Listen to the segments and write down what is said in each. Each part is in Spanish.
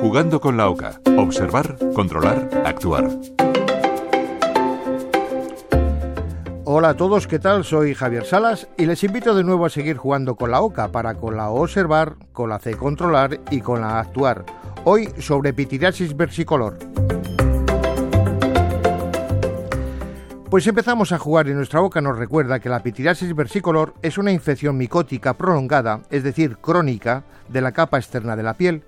Jugando con la OCA. Observar, controlar, actuar. Hola a todos, ¿qué tal? Soy Javier Salas y les invito de nuevo a seguir jugando con la OCA para con la observar, con la C controlar y con la actuar. Hoy sobre pitiriasis versicolor. Pues empezamos a jugar y nuestra boca nos recuerda que la pitiriasis versicolor es una infección micótica prolongada, es decir, crónica, de la capa externa de la piel.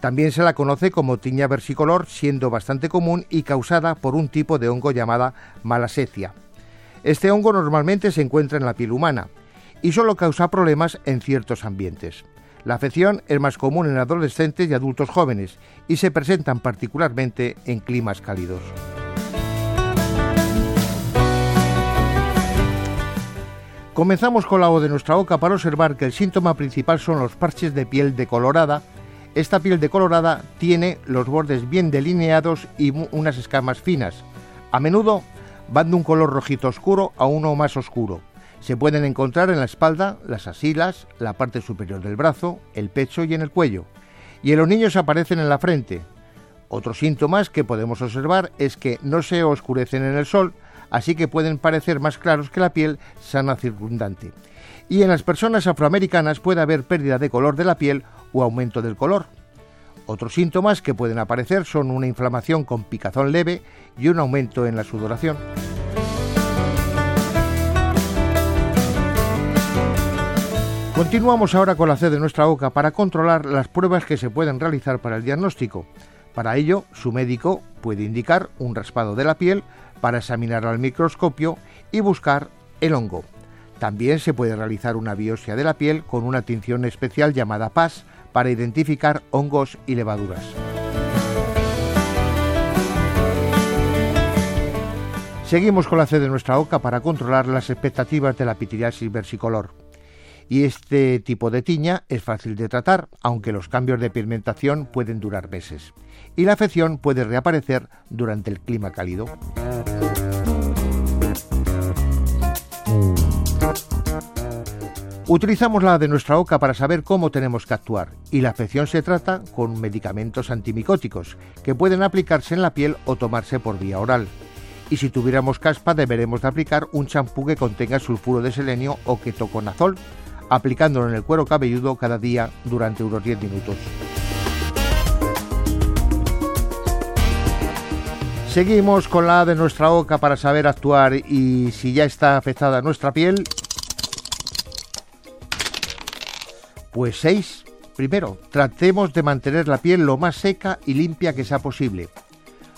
También se la conoce como tiña versicolor, siendo bastante común y causada por un tipo de hongo llamada malasecia. Este hongo normalmente se encuentra en la piel humana y solo causa problemas en ciertos ambientes. La afección es más común en adolescentes y adultos jóvenes y se presentan particularmente en climas cálidos. Comenzamos con la O de nuestra boca para observar que el síntoma principal son los parches de piel decolorada. Esta piel decolorada tiene los bordes bien delineados y unas escamas finas. A menudo van de un color rojito oscuro a uno más oscuro. Se pueden encontrar en la espalda, las asilas, la parte superior del brazo, el pecho y en el cuello. Y en los niños aparecen en la frente. Otros síntomas que podemos observar es que no se oscurecen en el sol, así que pueden parecer más claros que la piel sana circundante. Y en las personas afroamericanas puede haber pérdida de color de la piel o aumento del color. Otros síntomas que pueden aparecer son una inflamación con picazón leve y un aumento en la sudoración. Continuamos ahora con la C de nuestra boca para controlar las pruebas que se pueden realizar para el diagnóstico. Para ello, su médico puede indicar un raspado de la piel para examinarlo al microscopio y buscar el hongo. También se puede realizar una biopsia de la piel con una tinción especial llamada PAS para identificar hongos y levaduras. Seguimos con la C de nuestra boca para controlar las expectativas de la pitiriasis versicolor. Y este tipo de tiña es fácil de tratar, aunque los cambios de pigmentación pueden durar meses. Y la afección puede reaparecer durante el clima cálido. Utilizamos la de nuestra boca para saber cómo tenemos que actuar y la afección se trata con medicamentos antimicóticos que pueden aplicarse en la piel o tomarse por vía oral. Y si tuviéramos caspa deberemos de aplicar un champú que contenga sulfuro de selenio o ketoconazol, aplicándolo en el cuero cabelludo cada día durante unos 10 minutos. Seguimos con la de nuestra boca para saber actuar y si ya está afectada nuestra piel, Pues 6. Primero, tratemos de mantener la piel lo más seca y limpia que sea posible.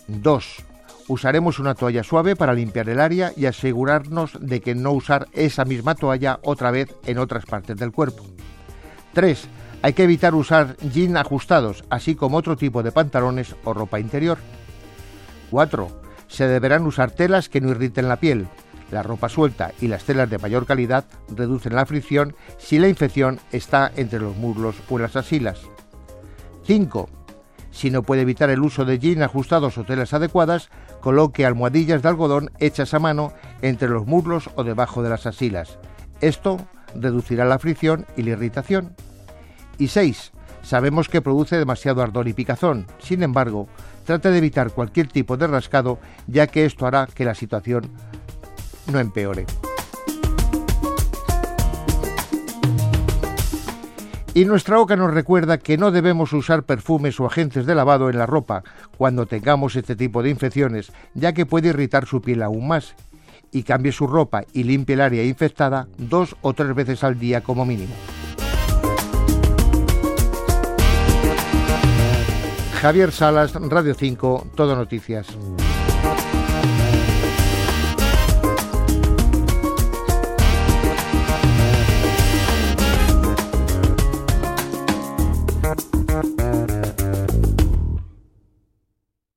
2. Usaremos una toalla suave para limpiar el área y asegurarnos de que no usar esa misma toalla otra vez en otras partes del cuerpo. 3. Hay que evitar usar jeans ajustados, así como otro tipo de pantalones o ropa interior. 4. Se deberán usar telas que no irriten la piel, la ropa suelta y las telas de mayor calidad reducen la fricción si la infección está entre los muslos o las asilas. 5. Si no puede evitar el uso de jeans ajustados o telas adecuadas, coloque almohadillas de algodón hechas a mano entre los muslos o debajo de las asilas. Esto reducirá la fricción y la irritación. Y 6. Sabemos que produce demasiado ardor y picazón. Sin embargo, trate de evitar cualquier tipo de rascado, ya que esto hará que la situación no empeore. Y nuestra boca nos recuerda que no debemos usar perfumes o agentes de lavado en la ropa cuando tengamos este tipo de infecciones, ya que puede irritar su piel aún más. Y cambie su ropa y limpie el área infectada dos o tres veces al día como mínimo. Javier Salas, Radio 5, Todo Noticias.